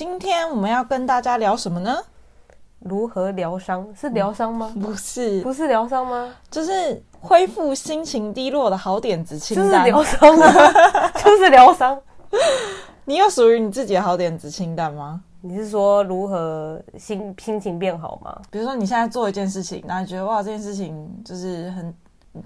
今天我们要跟大家聊什么呢？如何疗伤？是疗伤吗？不是，不是疗伤吗？就是恢复心情低落的好点子清单。就是疗伤啊，就是疗伤。你有属于你自己的好点子清单吗？你是说如何心心情变好吗？比如说你现在做一件事情，然后你觉得哇，这件事情就是很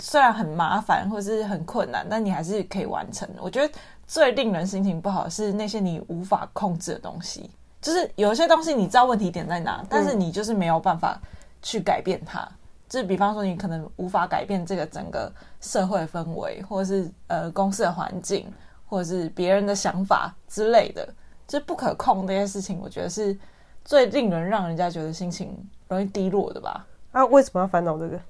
虽然很麻烦或是很困难，但你还是可以完成。我觉得。最令人心情不好是那些你无法控制的东西，就是有一些东西你知道问题点在哪，但是你就是没有办法去改变它。嗯、就是比方说，你可能无法改变这个整个社会氛围，或者是呃公司的环境，或者是别人的想法之类的，就是不可控这些事情，我觉得是最令人让人家觉得心情容易低落的吧。啊，为什么要烦恼这个？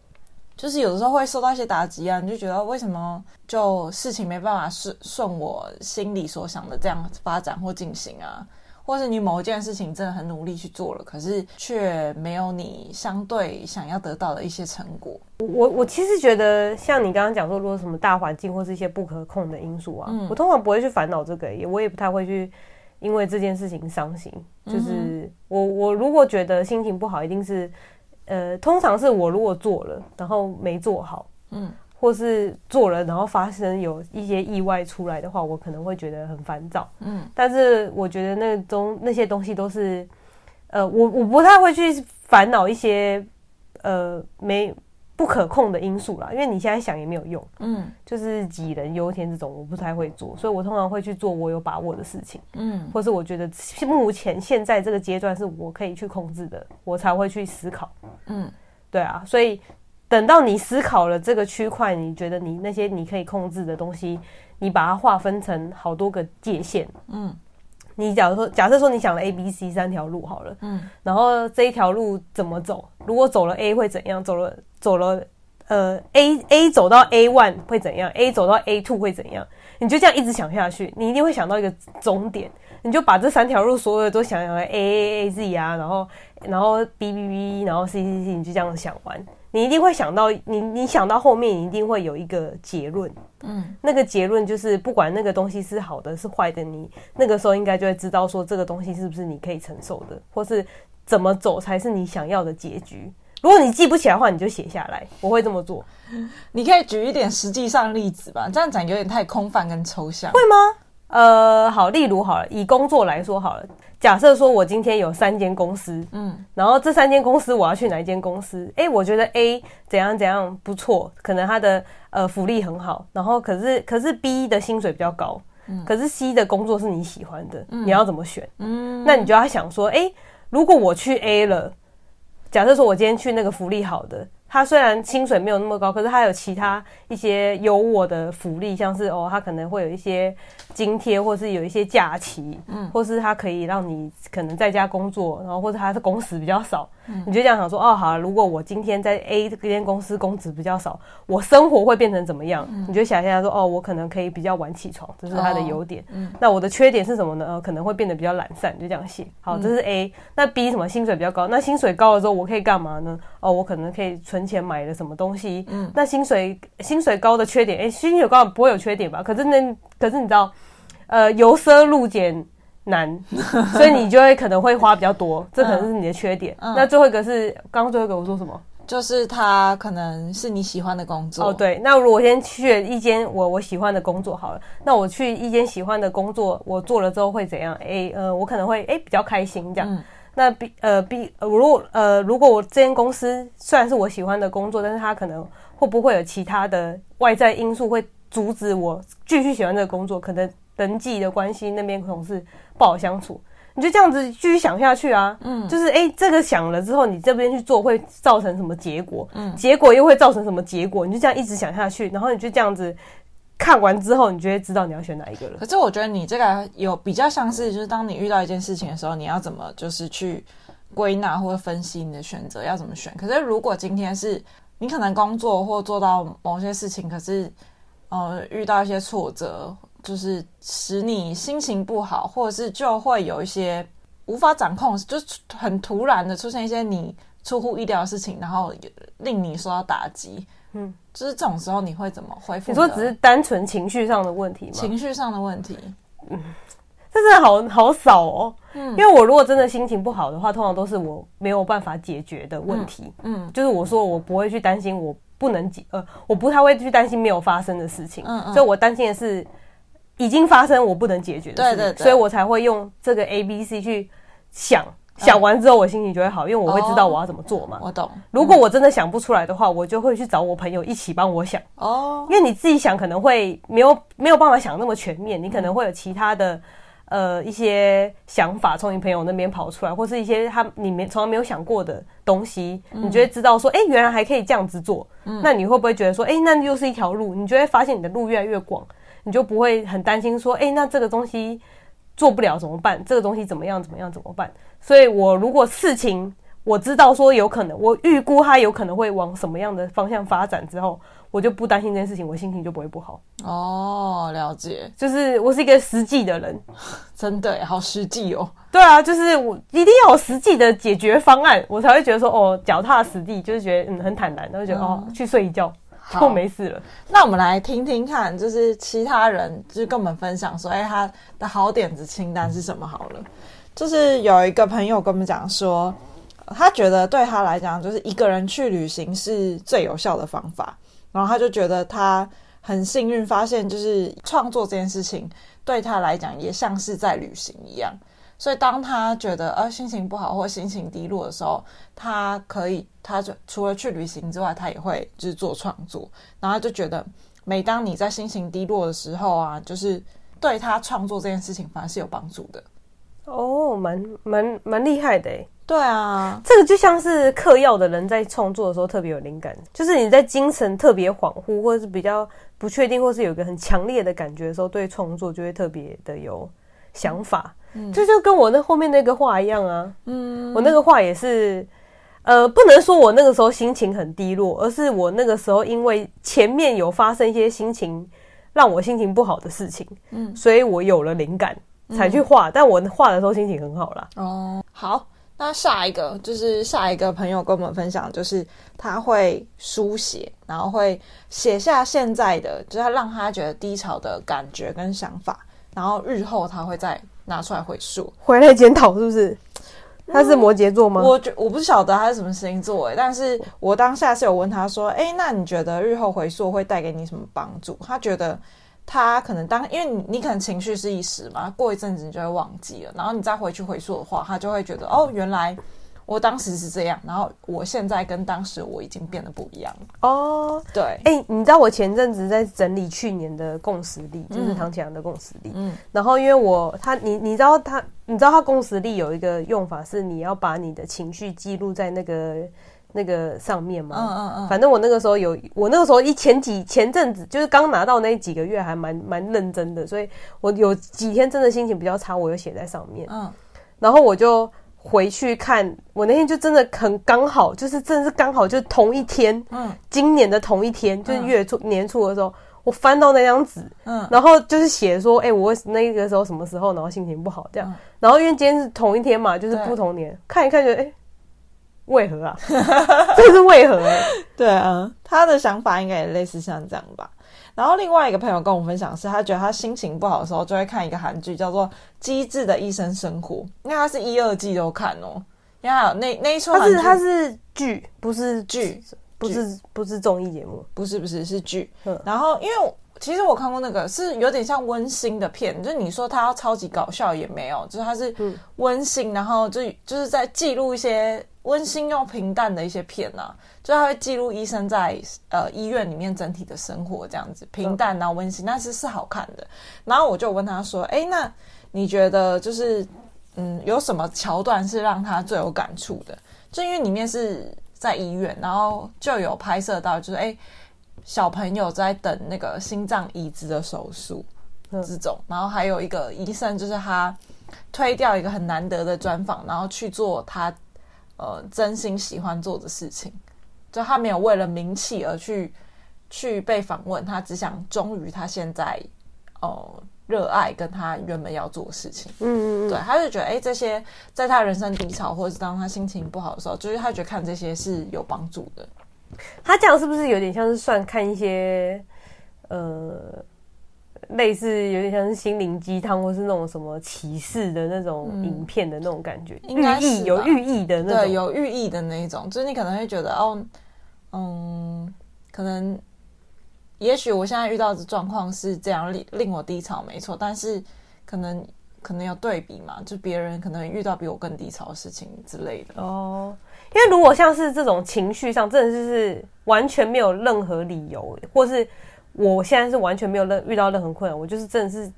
就是有的时候会受到一些打击啊，你就觉得为什么就事情没办法顺顺我心里所想的这样发展或进行啊，或是你某一件事情真的很努力去做了，可是却没有你相对想要得到的一些成果。我我其实觉得像你刚刚讲说，如果什么大环境或是一些不可控的因素啊，嗯、我通常不会去烦恼这个，也我也不太会去因为这件事情伤心。就是我我如果觉得心情不好，一定是。呃，通常是我如果做了，然后没做好，嗯，或是做了，然后发生有一些意外出来的话，我可能会觉得很烦躁，嗯。但是我觉得那中那些东西都是，呃，我我不太会去烦恼一些，呃，没。不可控的因素啦，因为你现在想也没有用，嗯，就是杞人忧天这种，我不太会做，所以我通常会去做我有把握的事情，嗯，或是我觉得目前现在这个阶段是我可以去控制的，我才会去思考，嗯，对啊，所以等到你思考了这个区块，你觉得你那些你可以控制的东西，你把它划分成好多个界限，嗯，你假如说假设说你想了 A、B、C 三条路好了，嗯，然后这一条路怎么走？如果走了 A 会怎样？走了。走了，呃，A A 走到 A one 会怎样？A 走到 A two 会怎样？你就这样一直想下去，你一定会想到一个终点。你就把这三条路所有的都想想 A A A Z 啊，然后然后 B B B，然后 C C C，你就这样想完，你一定会想到你你想到后面，你一定会有一个结论。嗯，那个结论就是不管那个东西是好的是坏的，你那个时候应该就会知道说这个东西是不是你可以承受的，或是怎么走才是你想要的结局。如果你记不起来的话，你就写下来。我会这么做。你可以举一点实际上的例子吧，这样讲有点太空泛跟抽象。会吗？呃，好，例如好了，以工作来说好了，假设说我今天有三间公司，嗯，然后这三间公司我要去哪一间公司？诶，我觉得 A 怎样怎样不错，可能他的呃福利很好，然后可是可是 B 的薪水比较高，嗯，可是 C 的工作是你喜欢的，嗯，你要怎么选？嗯，那你就要想说，诶，如果我去 A 了。假设说，我今天去那个福利好的，他虽然薪水没有那么高，可是他有其他一些优渥的福利，像是哦，他可能会有一些津贴，或是有一些假期，嗯，或是他可以让你可能在家工作，然后或者他的工时比较少。你就这样想说哦，好啊，如果我今天在 A 这间公司工资比较少，我生活会变成怎么样？你就想象说哦，我可能可以比较晚起床，这是它的优点。嗯，那我的缺点是什么呢？呃，可能会变得比较懒散，就这样写。好，这是 A。那 B 什么？薪水比较高，那薪水高了之后，我可以干嘛呢？哦，我可能可以存钱买了什么东西。嗯，那薪水薪水高的缺点，哎，薪水高不会有缺点吧？可是那可是你知道，呃，由奢入俭。难，所以你就会可能会花比较多，这可能是你的缺点。嗯嗯、那最后一个是刚刚最后一个我说什么？就是他可能是你喜欢的工作。哦，对。那如果我先去一间我我喜欢的工作好了，那我去一间喜欢的工作，我做了之后会怎样？诶，呃，我可能会诶比较开心这样。嗯、那比呃比呃如果呃如果我这间公司虽然是我喜欢的工作，但是他可能会不会有其他的外在因素会阻止我继续喜欢这个工作？可能人际的关系那边同事不好相处，你就这样子继续想下去啊？嗯，就是哎、欸，这个想了之后，你这边去做会造成什么结果？嗯，结果又会造成什么结果？你就这样一直想下去，然后你就这样子。看完之后，你就会知道你要选哪一个了。可是我觉得你这个有比较像是，就是当你遇到一件事情的时候，你要怎么就是去归纳或者分析你的选择要怎么选。可是如果今天是你可能工作或做到某些事情，可是呃遇到一些挫折，就是使你心情不好，或者是就会有一些无法掌控，就是很突然的出现一些你出乎意料的事情，然后令你受到打击。嗯，就是这种时候你会怎么恢复？你说只是单纯情绪上的问题吗？情绪上的问题，嗯，这真的好好少哦。嗯，因为我如果真的心情不好的话，通常都是我没有办法解决的问题。嗯，嗯就是我说我不会去担心我不能解，呃，我不太会去担心没有发生的事情。嗯嗯，所以我担心的是已经发生我不能解决的事情。对对对，所以我才会用这个 A B C 去想。想完之后，我心情就会好，因为我会知道我要怎么做嘛。我懂。如果我真的想不出来的话，我就会去找我朋友一起帮我想。哦。因为你自己想可能会没有没有办法想那么全面，你可能会有其他的呃一些想法从你朋友那边跑出来，或是一些他你没从来没有想过的东西，你就会知道说，哎，原来还可以这样子做。嗯。那你会不会觉得说，哎，那又是一条路？你就会发现你的路越来越广，你就不会很担心说，哎，那这个东西做不了怎么办？这个东西怎么样怎么样怎么办？所以，我如果事情我知道说有可能，我预估它有可能会往什么样的方向发展之后，我就不担心这件事情，我心情就不会不好。哦，了解，就是我是一个实际的人，真的好实际哦。对啊，就是我一定要有实际的解决方案，我才会觉得说哦，脚踏实地，就是觉得嗯很坦然，然后觉得、嗯、哦去睡一觉就没事了。那我们来听听看，就是其他人就是跟我们分享说，哎，他的好点子清单是什么？好了。就是有一个朋友跟我们讲说，他觉得对他来讲，就是一个人去旅行是最有效的方法。然后他就觉得他很幸运，发现就是创作这件事情对他来讲也像是在旅行一样。所以当他觉得呃心情不好或心情低落的时候，他可以，他就除了去旅行之外，他也会就是做创作。然后他就觉得，每当你在心情低落的时候啊，就是对他创作这件事情反而是有帮助的。哦，蛮蛮蛮厉害的诶。对啊，这个就像是嗑药的人在创作的时候特别有灵感，就是你在精神特别恍惚，或者是比较不确定，或是有一个很强烈的感觉的时候，对创作就会特别的有想法。嗯，这就跟我那后面那个画一样啊。嗯，我那个画也是，呃，不能说我那个时候心情很低落，而是我那个时候因为前面有发生一些心情让我心情不好的事情，嗯，所以我有了灵感。才去画，但我画的时候心情很好啦。哦，好，那下一个就是下一个朋友跟我们分享，就是他会书写，然后会写下现在的，就是他让他觉得低潮的感觉跟想法，然后日后他会再拿出来回溯，回来检讨，是不是？他是摩羯座吗？我觉我不晓得他是什么星座诶，但是我当下是有问他说，诶，那你觉得日后回溯会带给你什么帮助？他觉得。他可能当，因为你你可能情绪是一时嘛，过一阵子你就会忘记了，然后你再回去回溯的话，他就会觉得哦，原来我当时是这样，然后我现在跟当时我已经变得不一样哦。对，哎、欸，你知道我前阵子在整理去年的共识力，就是唐启阳的共识力，嗯，然后因为我他你你知道他你知道他共识力有一个用法是你要把你的情绪记录在那个。那个上面嘛，嗯嗯嗯，反正我那个时候有，我那个时候一前几前阵子就是刚拿到那几个月还蛮蛮认真的，所以我有几天真的心情比较差，我就写在上面，嗯，然后我就回去看，我那天就真的很刚好，就是真的是刚好就同一天，嗯，今年的同一天，就是月初年初的时候，我翻到那张纸，嗯，然后就是写说，哎，我那个时候什么时候，然后心情不好这样，然后因为今天是同一天嘛，就是不同年，看一看觉得，哎。为何啊？这是为何？对啊，他的想法应该也类似像这样吧。然后另外一个朋友跟我分享是，他觉得他心情不好的时候就会看一个韩剧，叫做《机智的医生生活》。因为他是一二季都看哦，因为还有那那一出，他是他是剧，不是剧。不是不是综艺节目，不是不是是剧。然后因为其实我看过那个是有点像温馨的片，就是你说它要超级搞笑也没有，就是它是温馨，然后就就是在记录一些温馨又平淡的一些片啊，就他会记录医生在呃医院里面整体的生活这样子平淡然后温馨，但是是好看的。然后我就问他说：“哎，那你觉得就是嗯有什么桥段是让他最有感触的？就因为里面是。”在医院，然后就有拍摄到，就是哎，小朋友在等那个心脏移植的手术这种，然后还有一个医生，就是他推掉一个很难得的专访，然后去做他呃真心喜欢做的事情，就他没有为了名气而去去被访问，他只想忠于他现在哦。呃热爱跟他原本要做的事情，嗯嗯，对，他就觉得，哎、这些在他人生低潮或者是当他心情不好的时候，就是他觉得看这些是有帮助的。他这样是不是有点像是算看一些，呃，类似有点像是心灵鸡汤或是那种什么启示的那种影片的那种感觉？寓、嗯、意有寓意的那种，对，有寓意的那一种，就是你可能会觉得，哦，嗯，可能。也许我现在遇到的状况是这样令令我低潮，没错，但是可能可能有对比嘛，就别人可能遇到比我更低潮的事情之类的哦。因为如果像是这种情绪上，真的就是完全没有任何理由，或是我现在是完全没有任遇到任何困难，我就是真的是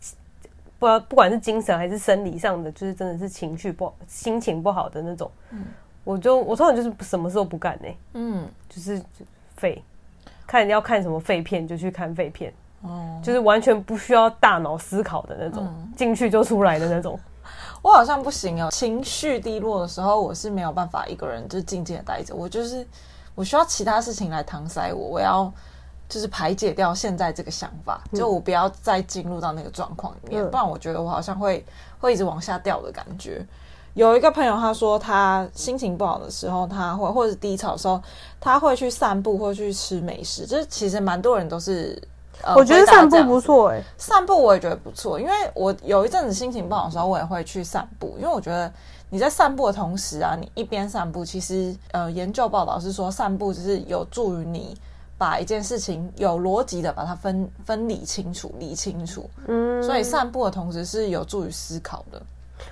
不不管是精神还是生理上的，就是真的是情绪不好、心情不好的那种，嗯，我就我通常就是什么事都不干呢、欸，嗯，就是废。看你要看什么废片就去看废片，哦，就是完全不需要大脑思考的那种，进去就出来的那种。我好像不行哦，情绪低落的时候，我是没有办法一个人就静静的待着，我就是我需要其他事情来搪塞我，我要就是排解掉现在这个想法，就我不要再进入到那个状况里面，不然我觉得我好像会会一直往下掉的感觉。有一个朋友，他说他心情不好的时候，他会或者是低潮的时候，他会去散步或去吃美食。就是其实蛮多人都是，呃、我觉得散步不错哎、欸，散步我也觉得不错，因为我有一阵子心情不好的时候，我也会去散步。因为我觉得你在散步的同时啊，你一边散步，其实呃，研究报道是说，散步只是有助于你把一件事情有逻辑的把它分分理清楚、理清楚。嗯，所以散步的同时是有助于思考的。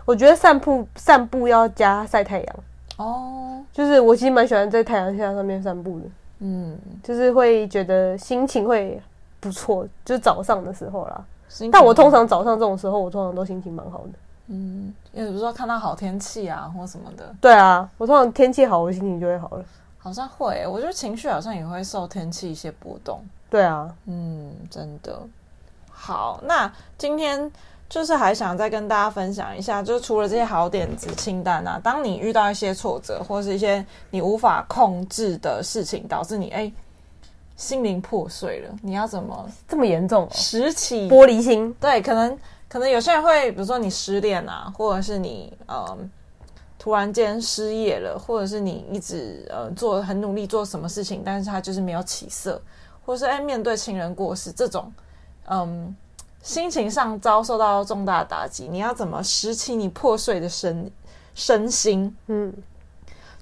我觉得散步散步要加晒太阳哦，就是我其实蛮喜欢在太阳下上面散步的，嗯，就是会觉得心情会不错，就是早上的时候啦。但我通常早上这种时候，我通常都心情蛮好的，嗯，因为比如说看到好天气啊或什么的。对啊，我通常天气好，我心情就会好了。好像会、欸，我觉得情绪好像也会受天气一些波动。对啊，嗯，真的。好，那今天。就是还想再跟大家分享一下，就是除了这些好点子清单啊，当你遇到一些挫折或是一些你无法控制的事情，导致你哎、欸、心灵破碎了，你要怎么这么严重？拾起玻璃心？对，可能可能有些人会，比如说你失恋啊，或者是你呃突然间失业了，或者是你一直呃做很努力做什么事情，但是他就是没有起色，或者是哎、欸、面对亲人过世这种，嗯。心情上遭受到重大打击，你要怎么拾起你破碎的身身心？嗯，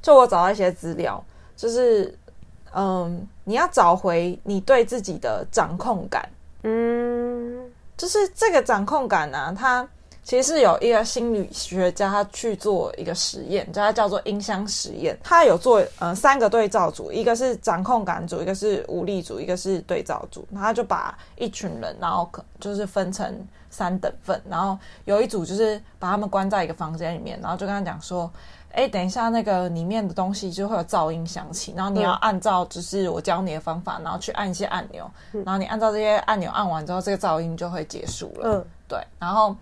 就我找到一些资料，就是嗯，你要找回你对自己的掌控感。嗯，就是这个掌控感呢、啊，它。其实是有一个心理学家，他去做一个实验，叫他叫做音箱实验。他有做呃三个对照组，一个是掌控感组，一个是无力组，一个是对照组。他就把一群人，然后可就是分成三等份，然后有一组就是把他们关在一个房间里面，然后就跟他讲说：“哎，等一下那个里面的东西就会有噪音响起，然后你要按照就是我教你的方法，然后去按一些按钮，然后你按照这些按钮按完之后，这个噪音就会结束了。”嗯，对，然后。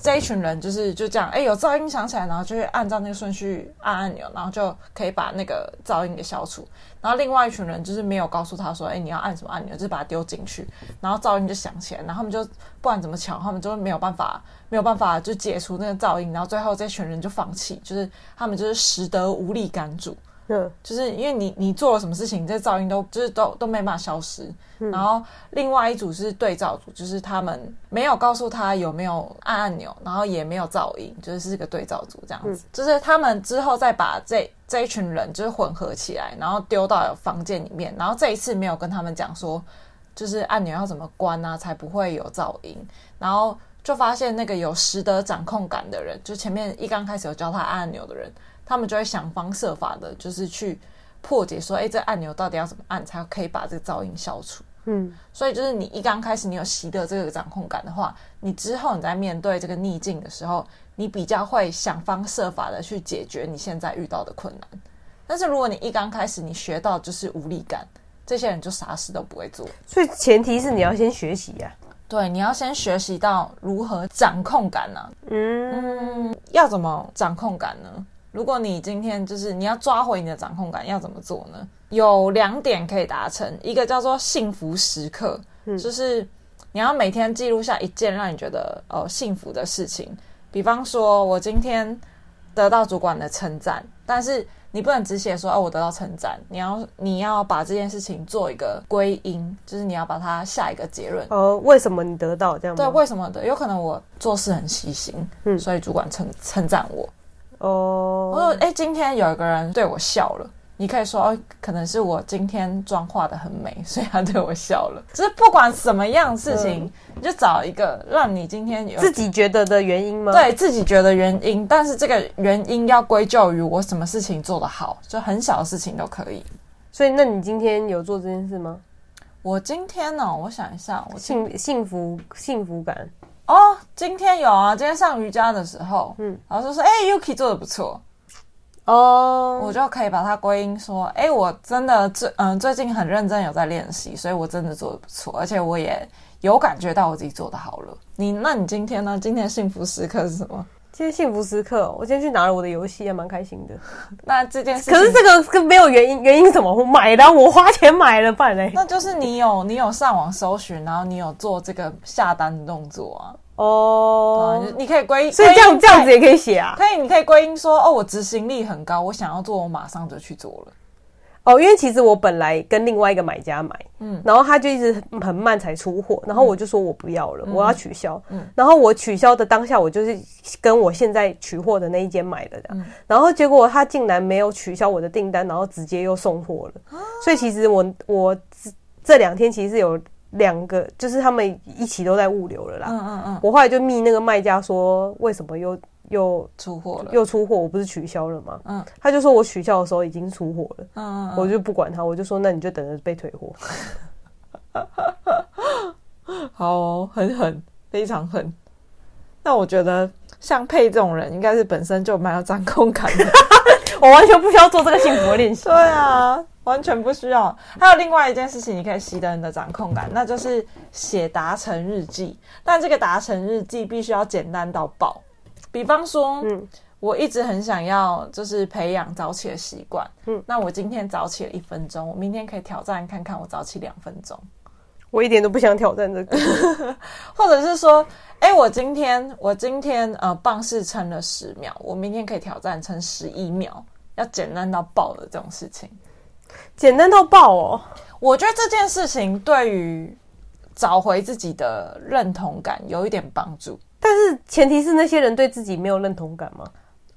这一群人就是就这样，哎，有噪音响起来，然后就会按照那个顺序按按钮，然后就可以把那个噪音给消除。然后另外一群人就是没有告诉他说，哎，你要按什么按钮，就是把它丢进去，然后噪音就响起来，然后他们就不管怎么抢，他们就没有办法，没有办法就解除那个噪音，然后最后这群人就放弃，就是他们就是实得无力感主。嗯，就是因为你你做了什么事情，这噪音都就是都都没办法消失。嗯。然后另外一组是对照组，就是他们没有告诉他有没有按按钮，然后也没有噪音，就是是个对照组这样子。嗯。就是他们之后再把这这一群人就是混合起来，然后丢到房间里面，然后这一次没有跟他们讲说，就是按钮要怎么关啊，才不会有噪音，然后就发现那个有实得掌控感的人，就前面一刚开始有教他按按钮的人，他们就会想方设法的，就是去破解说，哎，这按钮到底要怎么按才可以把这个噪音消除。嗯，所以就是你一刚开始你有习得这个掌控感的话，你之后你在面对这个逆境的时候，你比较会想方设法的去解决你现在遇到的困难。但是如果你一刚开始你学到就是无力感，这些人就啥事都不会做。所以前提是你要先学习呀、啊，对，你要先学习到如何掌控感呢、啊？嗯，嗯，要怎么掌控感呢？如果你今天就是你要抓回你的掌控感，要怎么做呢？有两点可以达成，一个叫做幸福时刻，嗯、就是你要每天记录下一件让你觉得哦幸福的事情。比方说，我今天得到主管的称赞，但是你不能只写说哦我得到称赞，你要你要把这件事情做一个归因，就是你要把它下一个结论。哦，为什么你得到这样？对，为什么的？有可能我做事很细心，嗯，所以主管称称赞我。哦，我说哎，今天有一个人对我笑了。你可以说哦，可能是我今天妆化的很美，所以他对我笑了。就是不管什么样事情，嗯、你就找一个让你今天有自己觉得的原因吗？对自己觉得原因，但是这个原因要归咎于我什么事情做得好，就很小的事情都可以。所以，那你今天有做这件事吗？我今天呢、哦，我想一下，我幸幸福幸福感哦，今天有啊，今天上瑜伽的时候，嗯，然后就说，哎，Yuki 做的不错。哦，oh, 我就可以把它归因说，哎，我真的最嗯最近很认真有在练习，所以我真的做的不错，而且我也有感觉到我自己做的好了。你那你今天呢？今天幸福时刻是什么？今天幸福时刻，我今天去拿了我的游戏，也蛮开心的。那这件事，可是这个跟没有原因，原因是什么？我买的，我花钱买了，不然嘞？那就是你有你有上网搜寻，然后你有做这个下单的动作啊。哦、oh, 啊，你可以归因，所以这样这样子也可以写啊。可以，你可以归因说，哦，我执行力很高，我想要做，我马上就去做了。哦，因为其实我本来跟另外一个买家买，嗯，然后他就一直很慢才出货，然后我就说我不要了，嗯、我要取消。嗯，然后我取消的当下，我就是跟我现在取货的那一间买的嗯、然后结果他竟然没有取消我的订单，然后直接又送货了。啊、所以其实我我这两天其实是有。两个就是他们一起都在物流了啦。嗯嗯嗯。我后来就密那个卖家说，为什么又又出货了？又出货？我不是取消了吗？嗯。他就说我取消的时候已经出货了。嗯嗯。我就不管他，我就说那你就等着被退货。好哦，很狠，非常狠。那我觉得像佩这种人，应该是本身就蛮有掌控感的。我完全不需要做这个幸福的练习。对啊。完全不需要。还有另外一件事情，你可以习得你的掌控感，那就是写达成日记。但这个达成日记必须要简单到爆。比方说，嗯，我一直很想要就是培养早起的习惯，嗯，那我今天早起了一分钟，我明天可以挑战看看我早起两分钟。我一点都不想挑战这个，或者是说，哎、欸，我今天我今天呃，棒式撑了十秒，我明天可以挑战撑十一秒，要简单到爆的这种事情。简单到爆哦！我觉得这件事情对于找回自己的认同感有一点帮助，但是前提是那些人对自己没有认同感吗？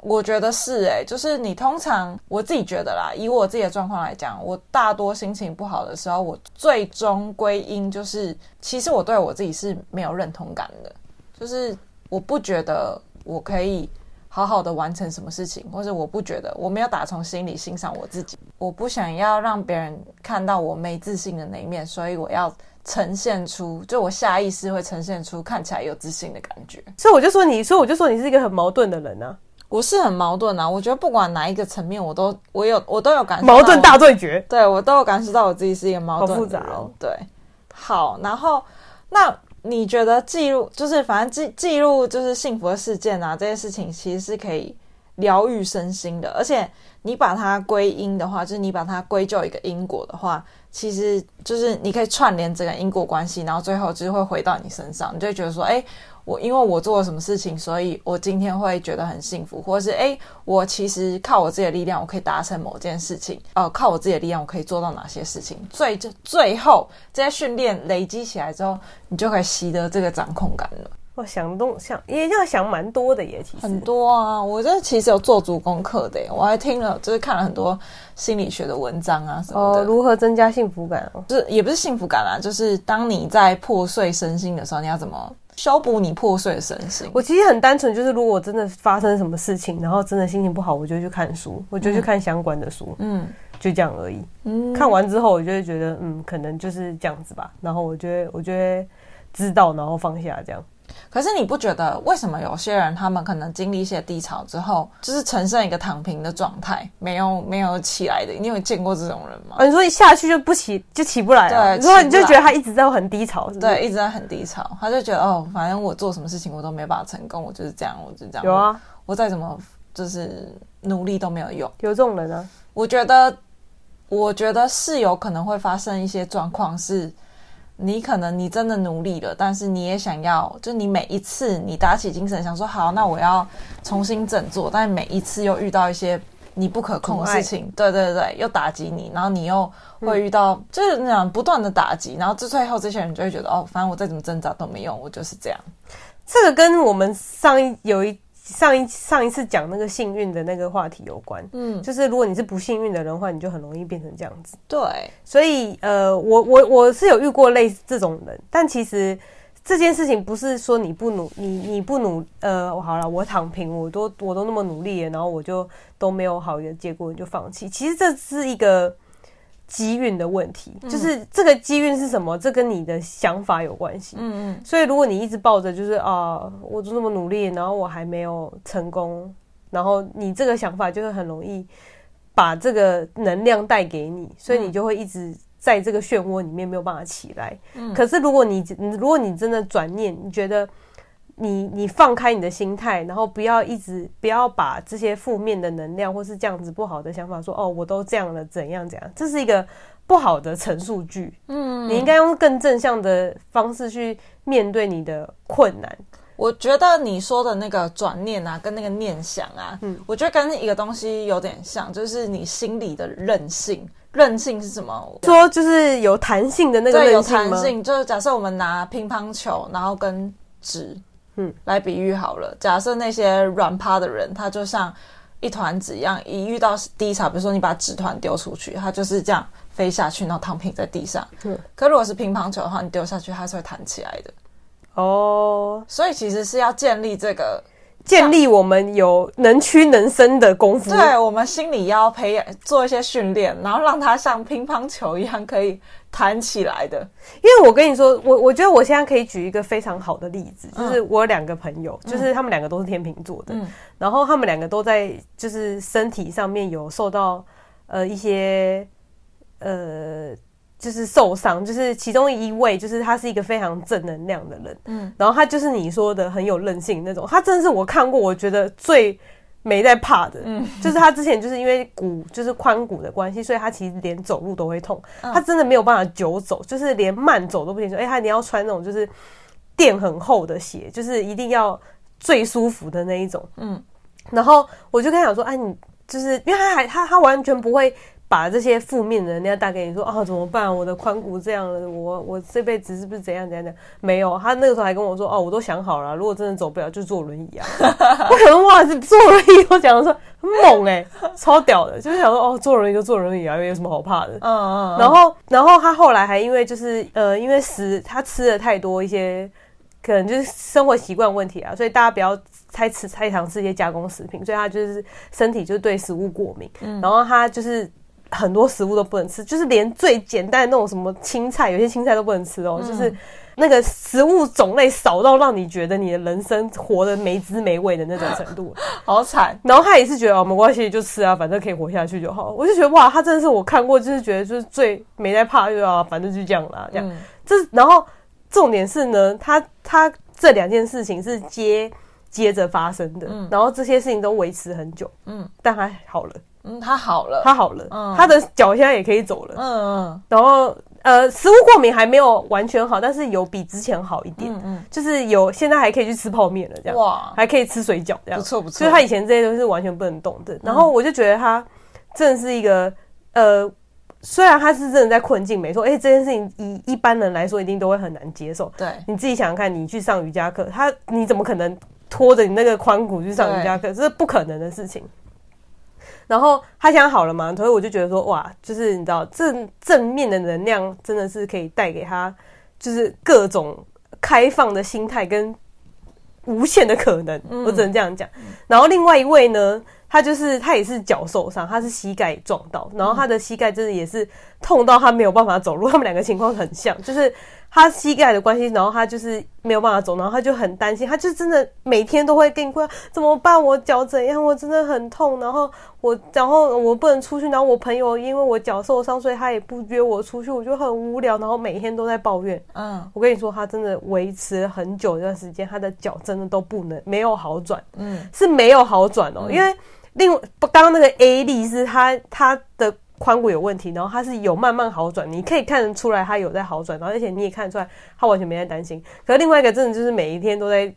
我觉得是诶，就是你通常我自己觉得啦，以我自己的状况来讲，我大多心情不好的时候，我最终归因就是，其实我对我自己是没有认同感的，就是我不觉得我可以。好好的完成什么事情，或者我不觉得我没有打从心里欣赏我自己，我不想要让别人看到我没自信的那一面，所以我要呈现出，就我下意识会呈现出看起来有自信的感觉。所以我就说你，所以我就说你是一个很矛盾的人啊。我是很矛盾啊，我觉得不管哪一个层面，我都我有我都有感受矛盾大对决，对我都有感受到我自己是一个矛盾的人。好复杂哦。对，好，然后那。你觉得记录就是反正记记录就是幸福的事件啊，这些事情其实是可以疗愈身心的，而且你把它归因的话，就是你把它归咎一个因果的话，其实就是你可以串联这个因果关系，然后最后就是会回到你身上，你就觉得说，哎。我因为我做了什么事情，所以我今天会觉得很幸福，或者是诶，我其实靠我自己的力量，我可以达成某件事情。呃，靠我自己的力量，我可以做到哪些事情？最最后这些训练累积起来之后，你就可以习得这个掌控感了。我想东想也要想蛮多的耶，其实很多啊。我这其实有做足功课的耶，我还听了，就是看了很多心理学的文章啊什么的。哦，如何增加幸福感？哦，就是也不是幸福感啦，就是当你在破碎身心的时候，你要怎么修补你破碎的身心？我其实很单纯，就是如果真的发生什么事情，然后真的心情不好，我就去看书，我就去看相关的书，嗯，就这样而已。嗯，看完之后，我就会觉得，嗯，可能就是这样子吧。然后我就会，我就会知道，然后放下这样。可是你不觉得为什么有些人他们可能经历一些低潮之后，就是呈现一个躺平的状态，没有没有起来的？你有见过这种人吗？啊、你说一下去就不起，就起不来了。对，然后你就觉得他一直在很低潮是是？对，一直在很低潮，他就觉得哦，反正我做什么事情我都没办法成功，我就是这样，我就这样。有啊，我，我再怎么就是努力都没有用。有这种人啊？我觉得，我觉得是有可能会发生一些状况是。你可能你真的努力了，但是你也想要，就你每一次你打起精神想说好，那我要重新振作，但是每一次又遇到一些你不可控的事情，对对对，又打击你，然后你又会遇到、嗯、就是那样不断的打击，然后最最后这些人就会觉得哦，反正我再怎么挣扎都没用，我就是这样。这个跟我们上一有一。上一上一次讲那个幸运的那个话题有关，嗯，就是如果你是不幸运的人的话，你就很容易变成这样子。对，所以呃，我我我是有遇过类似这种人，但其实这件事情不是说你不努你你不努呃，好了，我躺平，我都我都那么努力了，然后我就都没有好的结果，你就放弃。其实这是一个。机运的问题，就是这个机运是什么？这跟你的想法有关系。嗯嗯。所以如果你一直抱着就是啊，我就这么努力，然后我还没有成功，然后你这个想法就会很容易把这个能量带给你，所以你就会一直在这个漩涡里面没有办法起来。嗯。可是如果你如果你真的转念，你觉得。你你放开你的心态，然后不要一直不要把这些负面的能量或是这样子不好的想法说哦，我都这样了，怎样怎样，这是一个不好的陈述句。嗯，你应该用更正向的方式去面对你的困难。我觉得你说的那个转念啊，跟那个念想啊，嗯，我觉得跟一个东西有点像，就是你心里的韧性。韧性是什么？说就是有弹性的那个韧性吗？有弹性，就是假设我们拿乒乓球，然后跟纸。嗯，来比喻好了。假设那些软趴的人，他就像一团纸一样，一遇到低潮，比如说你把纸团丢出去，他就是这样飞下去，然后躺平在地上。嗯，可如果是乒乓球的话，你丢下去，它是会弹起来的。哦，所以其实是要建立这个。建立我们有能屈能伸的功夫，对，我们心理要培养做一些训练，然后让它像乒乓球一样可以弹起来的。因为我跟你说，我我觉得我现在可以举一个非常好的例子，就是我有两个朋友，嗯、就是他们两个都是天秤座的，嗯、然后他们两个都在就是身体上面有受到呃一些呃。就是受伤，就是其中一位，就是他是一个非常正能量的人，嗯，然后他就是你说的很有韧性那种，他真的是我看过我觉得最没在怕的，嗯，就是他之前就是因为骨就是髋骨的关系，所以他其实连走路都会痛，嗯、他真的没有办法久走，就是连慢走都不行，说哎，他你要穿那种就是垫很厚的鞋，就是一定要最舒服的那一种，嗯，然后我就跟他讲说，哎，你就是因为他还他他完全不会。把这些负面的人家带给你说啊，怎么办？我的髋骨这样了，我我这辈子是不是怎样怎样怎样？没有，他那个时候还跟我说哦，我都想好了，如果真的走不了，就坐轮椅啊。我可能哇，是坐轮椅，我讲的说很猛哎、欸，超屌的，就是想说哦，坐轮椅就坐轮椅啊，有什么好怕的？嗯嗯。然后然后他后来还因为就是呃，因为食他吃了太多一些，可能就是生活习惯问题啊，所以大家不要太吃太常吃一些加工食品，所以他就是身体就对食物过敏。嗯。然后他就是。很多食物都不能吃，就是连最简单的那种什么青菜，有些青菜都不能吃哦。嗯、就是那个食物种类少到让你觉得你的人生活得没滋没味的那种程度，好惨。然后他也是觉得哦，没关系，就吃啊，反正可以活下去就好。我就觉得哇，他真的是我看过，就是觉得就是最没在怕，就啊，反正就这样啦，这样。嗯、这然后重点是呢，他他这两件事情是接接着发生的，嗯、然后这些事情都维持很久，嗯，但还好了。嗯，他好了，他好了，嗯，他的脚现在也可以走了，嗯嗯，然后呃，食物过敏还没有完全好，但是有比之前好一点，嗯嗯，就是有现在还可以去吃泡面了，这样。哇，还可以吃水饺，这样。不错不错，所以他以前这些都是完全不能动的，然后我就觉得他真的是一个呃，虽然他是真的在困境，没错，而且，这件事情以一般人来说，一定都会很难接受。对，你自己想想看，你去上瑜伽课，他你怎么可能拖着你那个髋骨去上瑜伽课？这是不可能的事情。然后他想好了嘛，所以我就觉得说，哇，就是你知道，正正面的能量真的是可以带给他，就是各种开放的心态跟无限的可能。嗯、我只能这样讲。然后另外一位呢？他就是他也是脚受伤，他是膝盖撞到，然后他的膝盖真的也是痛到他没有办法走路。他们两个情况很像，就是他膝盖的关系，然后他就是没有办法走，然后他就很担心，他就真的每天都会跟你说怎么办？我脚怎样？我真的很痛，然后我然后我不能出去，然后我朋友因为我脚受伤，所以他也不约我出去，我就很无聊，然后每天都在抱怨。嗯，我跟你说，他真的维持了很久一段时间，他的脚真的都不能没有好转，嗯，是没有好转哦，因为。另外，刚刚那个 A 例是他他的髋骨有问题，然后他是有慢慢好转，你可以看得出来他有在好转，然后而且你也看得出来他完全没在担心。可是另外一个真的就是每一天都在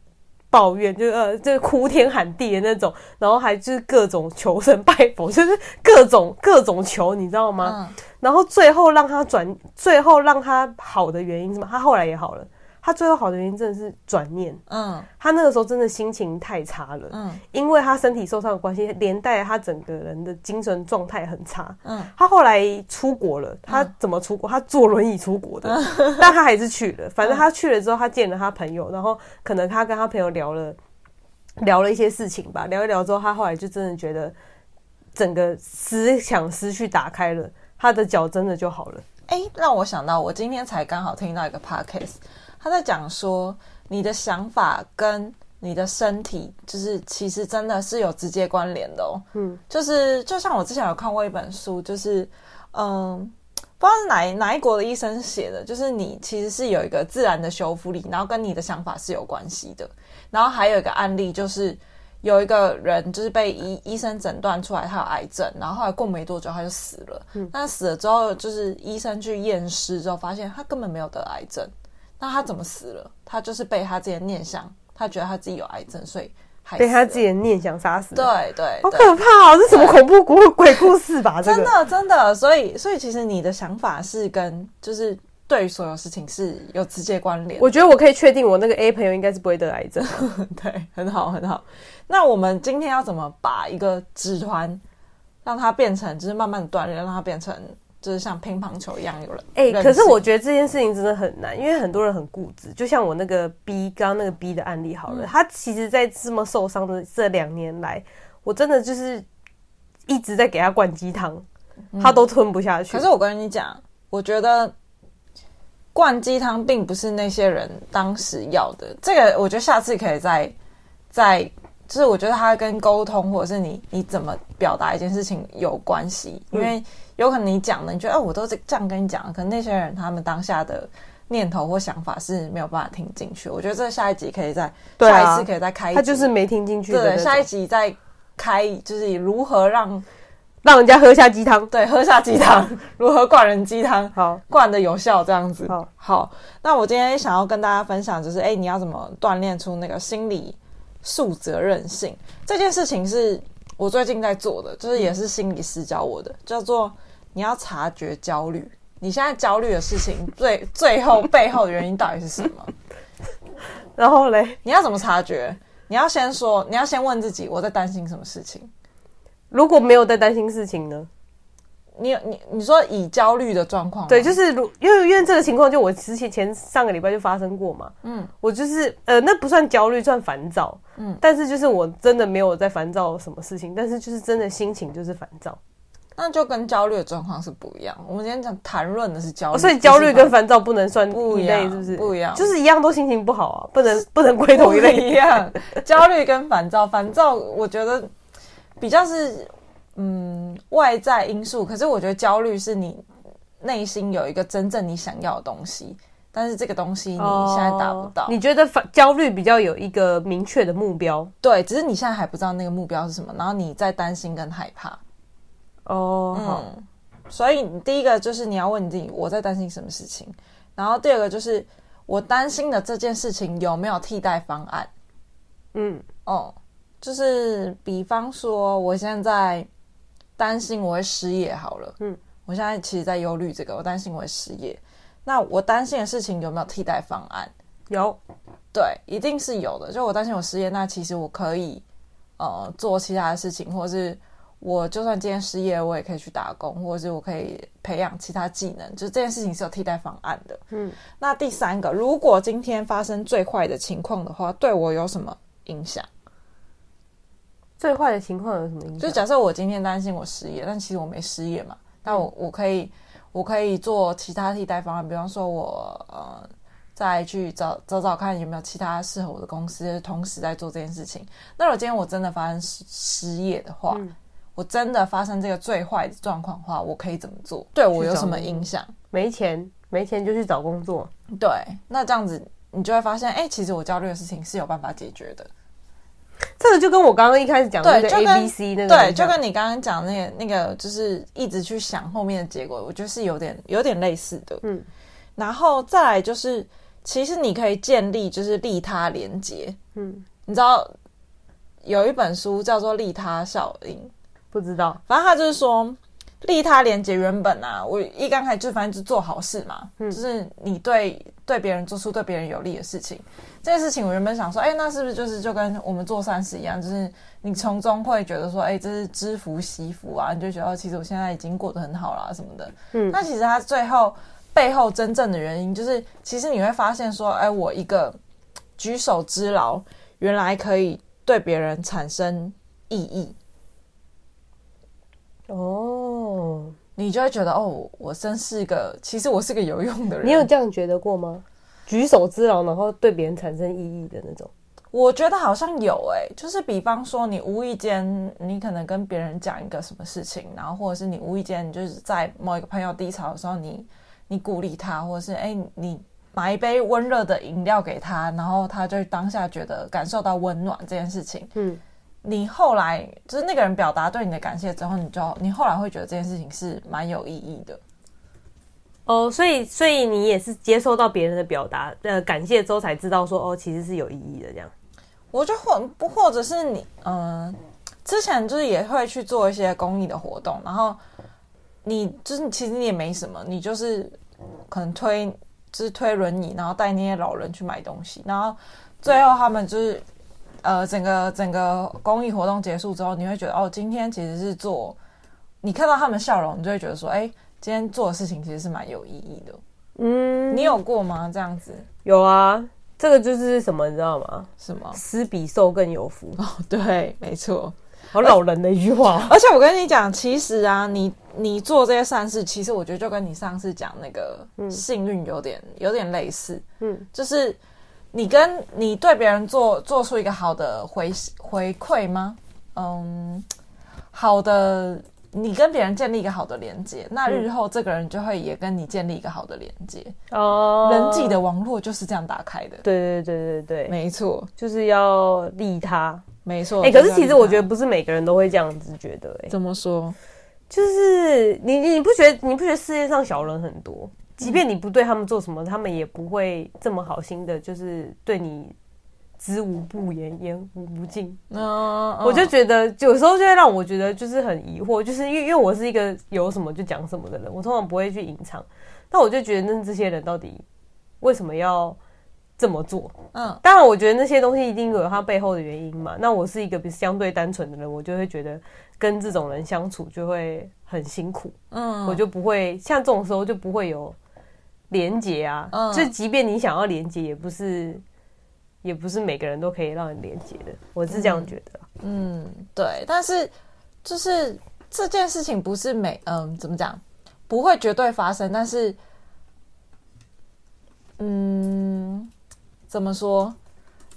抱怨，就呃就 哭天喊地的那种，然后还就是各种求神拜佛，就是各种各种求，你知道吗？然后最后让他转，最后让他好的原因是什么？他后来也好了。他最后好的原因真的是转念，嗯，他那个时候真的心情太差了，嗯，因为他身体受伤的关系，连带他整个人的精神状态很差，嗯，他后来出国了，他怎么出国？他坐轮椅出国的，但他还是去了。反正他去了之后，他见了他朋友，然后可能他跟他朋友聊了聊了一些事情吧，聊一聊之后，他后来就真的觉得整个思想思绪打开了，他的脚真的就好了。哎，让我想到，我今天才刚好听到一个 podcast。他在讲说，你的想法跟你的身体，就是其实真的是有直接关联的哦。嗯，就是就像我之前有看过一本书，就是嗯，不知道是哪哪一国的医生写的，就是你其实是有一个自然的修复力，然后跟你的想法是有关系的。然后还有一个案例，就是有一个人就是被医医生诊断出来他有癌症，然后后来过没多久他就死了。嗯，但死了之后，就是医生去验尸之后发现他根本没有得癌症。那他怎么死了？他就是被他自己的念想，他觉得他自己有癌症，所以还被他自己的念想杀死。对对，好可怕哦！这什么恐怖鬼鬼故事吧？真的真的，所以所以其实你的想法是跟就是对于所有事情是有直接关联。我觉得我可以确定，我那个 A 朋友应该是不会得癌症。对，很好很好。那我们今天要怎么把一个纸团让它变成，就是慢慢锻炼，让它变成？就是像乒乓球一样有了，哎，可是我觉得这件事情真的很难，因为很多人很固执。就像我那个 B，刚刚那个 B 的案例好了，嗯、他其实，在这么受伤的这两年来，我真的就是一直在给他灌鸡汤，他都吞不下去。可是我跟你讲，我觉得灌鸡汤并不是那些人当时要的。这个我觉得下次可以再再，就是我觉得他跟沟通或者是你你怎么表达一件事情有关系，因为。有可能你讲的，你觉得哦，我都是这样跟你讲，可能那些人他们当下的念头或想法是没有办法听进去。我觉得这下一集可以再、对啊、下一次可以再开一集，他就是没听进去。对，下一集再开，就是如何让让人家喝下鸡汤，对，喝下鸡汤，如何灌人鸡汤，好灌的有效这样子。好，好，那我今天想要跟大家分享，就是哎，你要怎么锻炼出那个心理素责任性这件事情，是我最近在做的，就是也是心理师教我的，叫做。你要察觉焦虑，你现在焦虑的事情最最后背后的原因到底是什么？然后嘞，你要怎么察觉？你要先说，你要先问自己，我在担心什么事情？如果没有在担心事情呢？你你你说以焦虑的状况，对，就是如因为因为这个情况，就我之前前上个礼拜就发生过嘛。嗯，我就是呃，那不算焦虑，算烦躁。嗯，但是就是我真的没有在烦躁什么事情，但是就是真的心情就是烦躁。那就跟焦虑的状况是不一样。我们今天讲谈论的是焦虑，哦，所以焦虑跟烦躁不能算不一类，是不是？不一样，就是一样都心情不好啊，不能不能归同一类一样。焦虑跟烦躁，烦躁我觉得比较是嗯外在因素，可是我觉得焦虑是你内心有一个真正你想要的东西，但是这个东西你现在达不到。哦，你觉得烦焦虑比较有一个明确的目标？对，只是你现在还不知道那个目标是什么，然后你在担心跟害怕。哦，嗯，所以第一个就是你要问你自己，我在担心什么事情？然后第二个就是我担心的这件事情有没有替代方案？嗯，哦，就是比方说我现在担心我会失业好了，嗯，我现在其实在忧虑这个，我担心我会失业。那我担心的事情有没有替代方案？有，对，一定是有的。就我担心我失业，那其实我可以呃做其他的事情，或是我就算今天失业，我也可以去打工，或者是我可以培养其他技能。就是这件事情是有替代方案的。嗯，那第三个，如果今天发生最坏的情况的话，对我有什么影响？最坏的情况有什么影响？就假设我今天担心我失业，但其实我没失业嘛。那我我可以我可以做其他替代方案，比方说我呃再去找找找看有没有其他适合我的公司，同时在做这件事情。那如果今天我真的发生失失业的话，嗯、我真的发生这个最坏的状况的话，我可以怎么做？对我有什么影响？没钱，没钱就去找工作。对，那这样子你就会发现，哎、欸，其实我焦虑的事情是有办法解决的。这个就跟我刚刚一开始讲的那个 A B C 那个对，就跟你刚刚讲那个那个，就是一直去想后面的结果，我觉得是有点有点类似的。嗯，然后再来就是，其实你可以建立就是利他连结。嗯，你知道有一本书叫做《利他效应》，不知道，反正他就是说。利他连结原本啊，我一刚开始就反正就做好事嘛，嗯、就是你对对别人做出对别人有利的事情。这件事情我原本想说，哎、欸，那是不是就是就跟我们做善事一样，就是你从中会觉得说，哎、欸，这是知福惜福啊，你就觉得其实我现在已经过得很好了什么的。嗯，那其实他最后背后真正的原因，就是其实你会发现说，哎、欸，我一个举手之劳，原来可以对别人产生意义。哦，你就会觉得哦，我真是个，其实我是个有用的人。你有这样觉得过吗？举手之劳，然后对别人产生意义的那种？我觉得好像有诶、欸，就是比方说，你无意间，你可能跟别人讲一个什么事情，然后或者是你无意间，就是在某一个朋友低潮的时候，你你鼓励他，或者是哎，你买一杯温热的饮料给他，然后他就当下觉得感受到温暖这件事情，嗯。你后来就是那个人表达对你的感谢之后，你就你后来会觉得这件事情是蛮有意义的。哦，所以所以你也是接受到别人的表达呃感谢之后才知道说哦，其实是有意义的这样。我就或不或者是你嗯、呃，之前就是也会去做一些公益的活动，然后你就是其实你也没什么，你就是可能推就是推轮椅，然后带那些老人去买东西，然后最后他们就是。呃，整个整个公益活动结束之后，你会觉得哦，今天其实是做，你看到他们笑容，你就会觉得说，哎，今天做的事情其实是蛮有意义的。嗯，你有过吗？这样子？有啊，这个就是什么，你知道吗？什么？施比受更有福。哦，对，没错，好老人的一句话。而且我跟你讲，其实啊，你你做这些善事，其实我觉得就跟你上次讲那个幸运有点、嗯、有点类似。嗯，就是。你跟你对别人做做出一个好的回回馈吗？嗯，好的，你跟别人建立一个好的连接，那日后这个人就会也跟你建立一个好的连接。哦，人际的网络就是这样打开的。对对对对对，没错，就是要利他。没错。哎，可是其实我觉得不是每个人都会这样子觉得。哎，怎么说？就是你你不觉得你不觉得世界上小人很多？即便你不对他们做什么，他们也不会这么好心的，就是对你知无不言，言无不尽。嗯，我就觉得有时候就会让我觉得就是很疑惑，就是因为因为我是一个有什么就讲什么的人，我通常不会去隐藏。但我就觉得那这些人到底为什么要这么做？嗯，当然我觉得那些东西一定有它背后的原因嘛。那我是一个比相对单纯的人，我就会觉得跟这种人相处就会很辛苦。嗯，我就不会像这种时候就不会有。连接啊，嗯、就即便你想要连接，也不是，也不是每个人都可以让你连接的。我是这样觉得。嗯，嗯，对。但是就是这件事情不是每嗯怎么讲，不会绝对发生。但是，嗯，怎么说？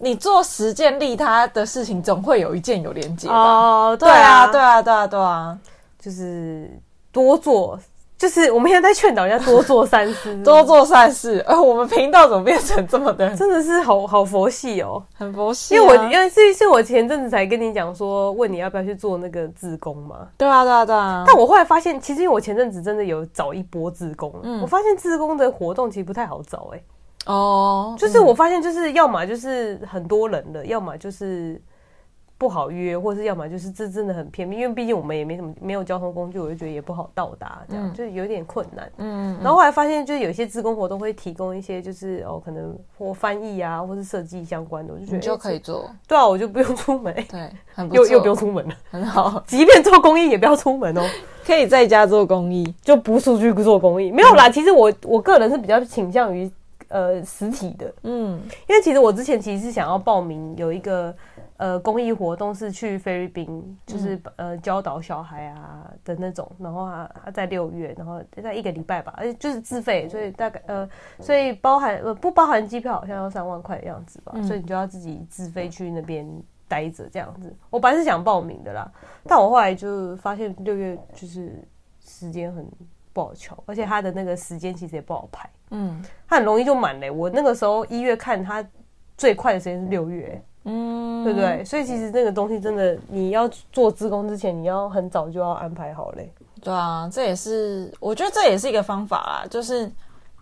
你做十件利他的事情，总会有一件有连接吧？哦，对啊，对啊，对啊，对啊，就是多做。就是我们现在在劝导人家多做善事，多做善事。呃，我们频道怎么变成这么的？真的是好好佛系哦，很佛系啊。因为我因为是是我前阵子才跟你讲说，问你要不要去做那个自工嘛？对啊，对啊，对啊。但我后来发现，其实因为我前阵子真的有找一波自工，嗯，我发现自工的活动其实不太好找，欸，哎。哦。就是我发现，就是要么就是很多人的，要么就是不好约，或是要么就是这真的很偏僻，因为毕竟我们也没什么没有交通工具，我就觉得也不好到达，这样、嗯、就有点困难。嗯，然后后来发现，就是有些志工活动会提供一些，就是哦，可能或翻译啊，或是设计相关的，我就觉得你就可以做。对啊，我就不用出门，对，很又又不用出门了，很好。即便做公益也不要出门哦，可以在家做公益，就不出去做公益。没有啦，嗯、其实我我个人是比较倾向于呃实体的，嗯，因为其实我之前其实是想要报名有一个。呃，公益活动是去菲律宾，就是、嗯、呃教导小孩啊的那种，然后啊在六月，然后在一个礼拜吧，而且就是自费，所以大概呃，所以包含呃不包含机票，好像要三万块的样子吧，嗯、所以你就要自己自费去那边待着这样子。我本来是想报名的啦，但我后来就发现六月就是时间很不好乔，而且他的那个时间其实也不好排，嗯，他很容易就满嘞。我那个时候一月看他最快的时间是六月。嗯，对不对？所以其实那个东西真的，你要做志工之前，你要很早就要安排好嘞。对啊，这也是我觉得这也是一个方法啦，就是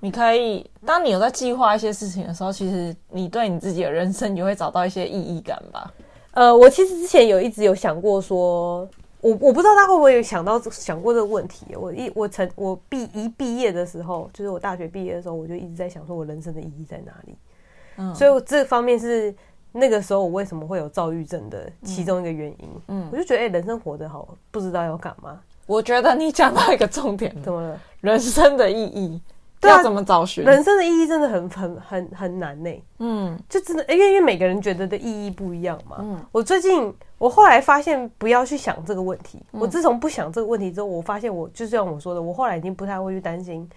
你可以，当你有在计划一些事情的时候，其实你对你自己的人生也会找到一些意义感吧。呃，我其实之前有一直有想过说，我我不知道他会不会有想到想过这个问题。我一我曾我毕一毕业的时候，就是我大学毕业的时候，我就一直在想说我人生的意义在哪里。嗯，所以我这方面是。那个时候我为什么会有躁郁症的其中一个原因，嗯，嗯我就觉得哎、欸，人生活得好，不知道要干嘛。我觉得你讲到一个重点，怎么了？人生的意义，对啊、要怎么找寻？人生的意义真的很很很很难呢。嗯，就真的，因为因为每个人觉得的意义不一样嘛。嗯，我最近我后来发现不要去想这个问题。嗯、我自从不想这个问题之后，我发现我就像我说的，我后来已经不太会去担心。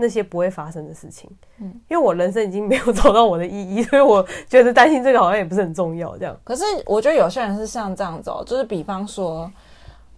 那些不会发生的事情，嗯，因为我人生已经没有找到我的意义，所以我觉得担心这个好像也不是很重要。这样，可是我觉得有些人是像这样子哦，就是比方说，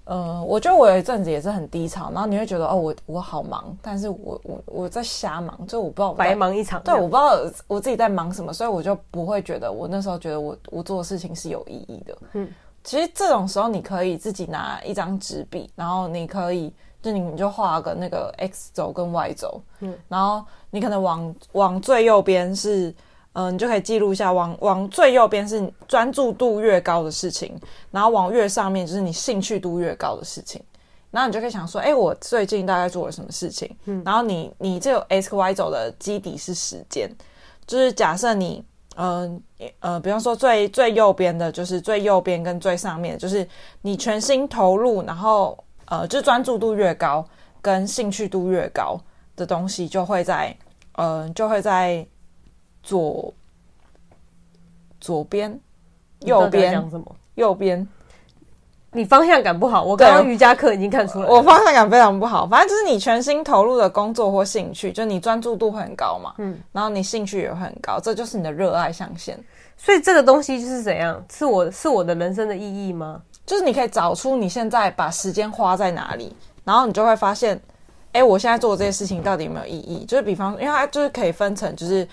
呃，我觉得我有一阵子也是很低潮，然后你会觉得哦，我我好忙，但是我我我在瞎忙，就我不知道白忙一场，对，我不知道我自己在忙什么，所以我就不会觉得我那时候觉得我我做的事情是有意义的。嗯，其实这种时候你可以自己拿一张纸笔，然后你可以。就你你就画个那个 x 轴跟 y 轴，嗯，然后你可能往往最右边是，嗯、呃，你就可以记录一下，往往最右边是专注度越高的事情，然后往越上面就是你兴趣度越高的事情，然后你就可以想说，哎，我最近大概做了什么事情？嗯，然后你你这个 x y 轴的基底是时间，就是假设你，嗯呃，呃，比方说最最右边的就是最右边跟最上面，就是你全心投入，然后。呃，就专注度越高，跟兴趣度越高的东西，就会在，呃，就会在左左边、右边？右边，你方向感不好。我刚刚瑜伽课已经看出来了，我方向感非常不好。反正就是你全心投入的工作或兴趣，就你专注度会很高嘛，嗯，然后你兴趣也会很高，这就是你的热爱象限。所以这个东西就是怎样？是我是我的人生的意义吗？就是你可以找出你现在把时间花在哪里，然后你就会发现，哎、我现在做这些事情到底有没有意义？就是比方，因为它就是可以分成，就是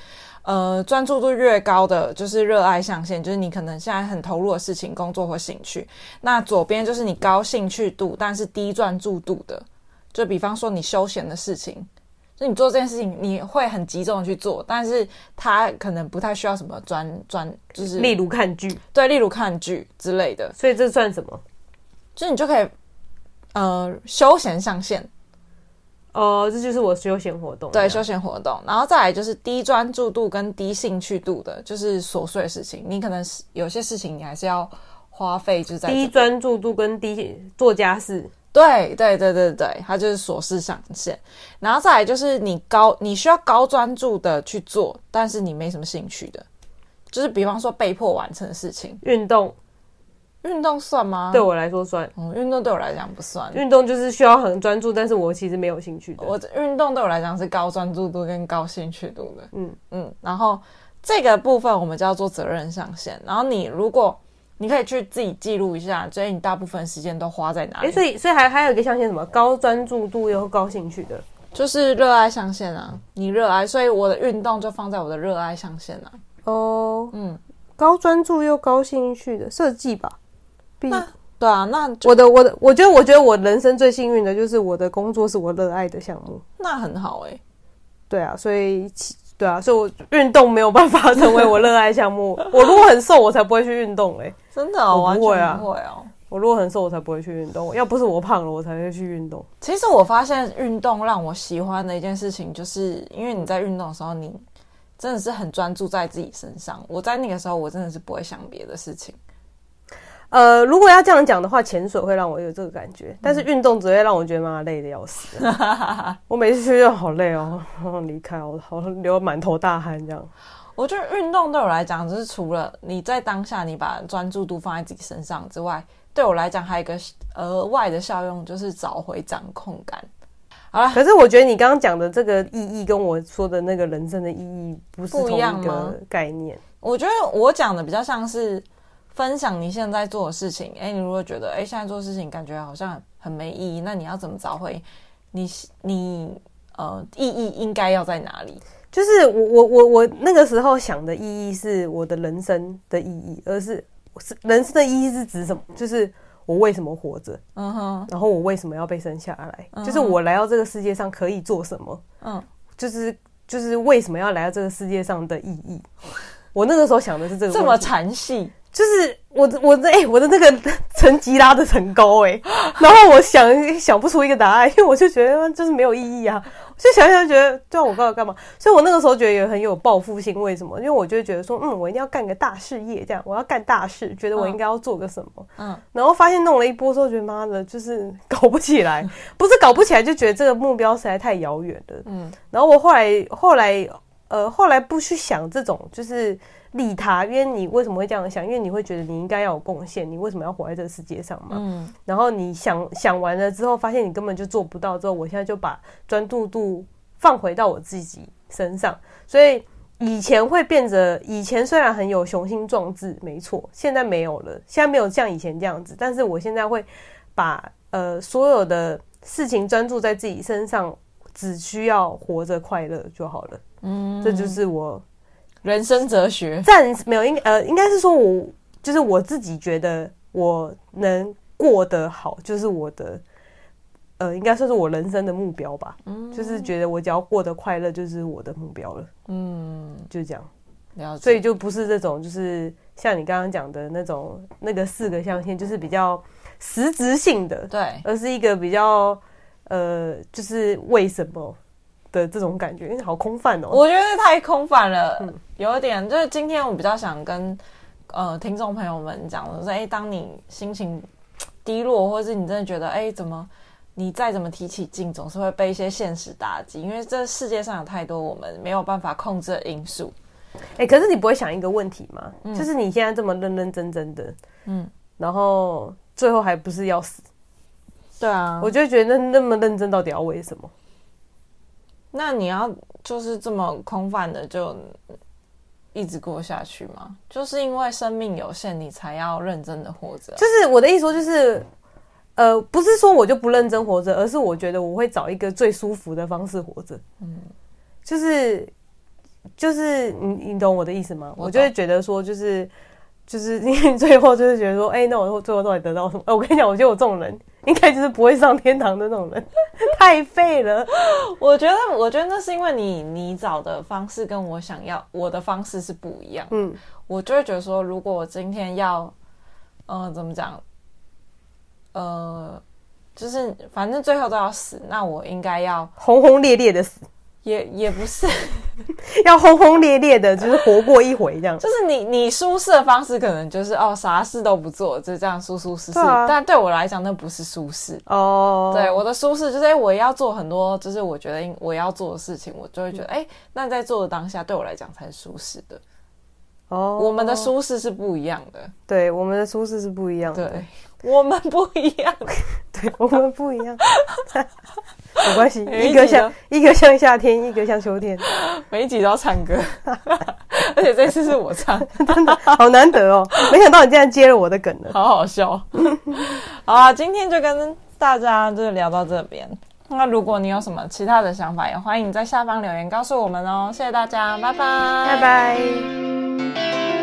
呃，专注度越高的就是热爱象限，就是你可能现在很投入的事情、工作或兴趣。那左边就是你高兴趣度但是低专注度的，就比方说你休闲的事情。就你做这件事情，你会很集中的去做，但是他可能不太需要什么专专，就是例如看剧，对，例如看剧之类的。所以这算什么？就你就可以，呃，休闲上线。哦、呃，这就是我休闲活动。对，休闲活动，然后再来就是低专注度跟低兴趣度的，就是琐碎的事情。你可能是有些事情你还是要花费，就是在低专注度跟低做家事。对对对对对，它就是琐事上限，然后再来就是你高，你需要高专注的去做，但是你没什么兴趣的，就是比方说被迫完成的事情。运动，运动算吗？对我来说算。嗯，运动对我来讲不算。运动就是需要很专注，但是我其实没有兴趣的。我运动对我来讲是高专注度跟高兴趣度的。嗯嗯，然后这个部分我们叫做责任上限。然后你如果你可以去自己记录一下，所以你大部分时间都花在哪里？哎、欸，所以所以还还有一个象限，什么高专注度又高兴趣的，就是热爱象限啊。你热爱，所以我的运动就放在我的热爱象限啊。哦，嗯，高专注又高兴趣的设计吧。那对啊，那我的我的，我觉得我觉得我人生最幸运的就是我的工作是我热爱的项目，那很好哎、欸。对啊，所以对啊，所以我运动没有办法成为我热爱项目。我如果很瘦，我才不会去运动嘞。真的、哦，我不会啊，不会哦。我如果很瘦，我才不会去运动。要不是我胖了，我才会去运动。其实我发现运动让我喜欢的一件事情，就是因为你在运动的时候，你真的是很专注在自己身上。我在那个时候，我真的是不会想别的事情。呃，如果要这样讲的话，潜水会让我有这个感觉，但是运动只会让我觉得妈累的要死。我每次去就好累哦，离开我好 流满头大汗这样。我觉得运动对我来讲，就是除了你在当下你把专注度放在自己身上之外，对我来讲还有一个额外的效用，就是找回掌控感。好了，可是我觉得你刚刚讲的这个意义，跟我说的那个人生的意义不是同一个概念。我觉得我讲的比较像是。分享你现在做的事情，哎，你如果觉得哎，现在做事情感觉好像很没意义，那你要怎么找回你你呃意义应该要在哪里？就是我我我我那个时候想的意义是我的人生的意义，而是是人生的意义是指什么？就是我为什么活着？嗯哼，然后我为什么要被生下来？就是我来到这个世界上可以做什么？嗯，就是就是为什么要来到这个世界上的意义？我那个时候想的是这个，这么禅细。就是我我的哎、欸，我的那个 成绩拉的很高哎、欸，然后我想想不出一个答案，因为我就觉得就是没有意义啊，我就想想觉得对啊，我刚刚干嘛？所以我那个时候觉得也很有报复心，为什么？因为我就觉得说，嗯，我一定要干个大事业，这样我要干大事，觉得我应该要做个什么，嗯，然后发现弄了一波之后，觉得妈的，就是搞不起来，不是搞不起来，就觉得这个目标实在太遥远了，嗯，然后我后来后来呃后来不去想这种就是。利他，因为你为什么会这样想？因为你会觉得你应该要有贡献，你为什么要活在这个世界上嘛？嗯。然后你想想完了之后，发现你根本就做不到。之后，我现在就把专注度放回到我自己身上。所以以前会变得，以前虽然很有雄心壮志，没错，现在没有了。现在没有像以前这样子，但是我现在会把呃所有的事情专注在自己身上，只需要活着快乐就好了。嗯，这就是我。人生哲学暂时没有，应呃，应该是说我就是我自己觉得我能过得好，就是我的呃，应该算是我人生的目标吧。嗯，就是觉得我只要过得快乐，就是我的目标了。嗯，就这样。了解。所以就不是这种，就是像你刚刚讲的那种那个四个象限，就是比较实质性的，对，而是一个比较呃，就是为什么。的这种感觉，因为好空泛哦。我觉得太空泛了，嗯、有一点就是今天我比较想跟呃听众朋友们讲我说，哎，当你心情低落，或者是你真的觉得，哎，怎么你再怎么提起劲，总是会被一些现实打击，因为这世界上有太多我们没有办法控制的因素。哎，可是你不会想一个问题吗？嗯、就是你现在这么认认真真的，嗯，然后最后还不是要死？对啊，我就觉得那那么认真，到底要为什么？那你要就是这么空泛的就一直过下去吗？就是因为生命有限，你才要认真的活着。就是我的意思说，就是呃，不是说我就不认真活着，而是我觉得我会找一个最舒服的方式活着。嗯，就是就是你你懂我的意思吗？我，我就会觉得说，就是就是因为最后就是觉得说，哎、欸，那我最后到底得到什么？我跟你讲，我觉得我这种人。应该就是不会上天堂的那种人，太废了。我觉得，我觉得那是因为你你找的方式跟我想要我的方式是不一样。嗯，我就会觉得说，如果我今天要，呃，怎么讲，呃，就是反正最后都要死，那我应该要轰轰烈烈的死。也也不是，要轰轰烈烈的，就是活过一回这样。就是你你舒适的方式，可能就是哦，啥事都不做，就这样舒舒适适。啊、但对我来讲，那不是舒适哦。对，我的舒适就是，哎，我要做很多，就是我觉得我要做的事情，我就会觉得，哎、嗯，那在做的当下，对我来讲才是舒适的。哦，我们的舒适是不一样的。对，我们的舒适是不一样的。对，我们不一样。对，我们不一样。没关系，一个像一个像夏天，一个像秋天。每一集都要唱歌，而且这次是我唱，真的好难得哦！没想到你竟然接了我的梗了，好好笑。好啊，今天就跟大家就聊到这边。那如果你有什么其他的想法，也欢迎在下方留言告诉我们哦。谢谢大家，拜拜，拜拜。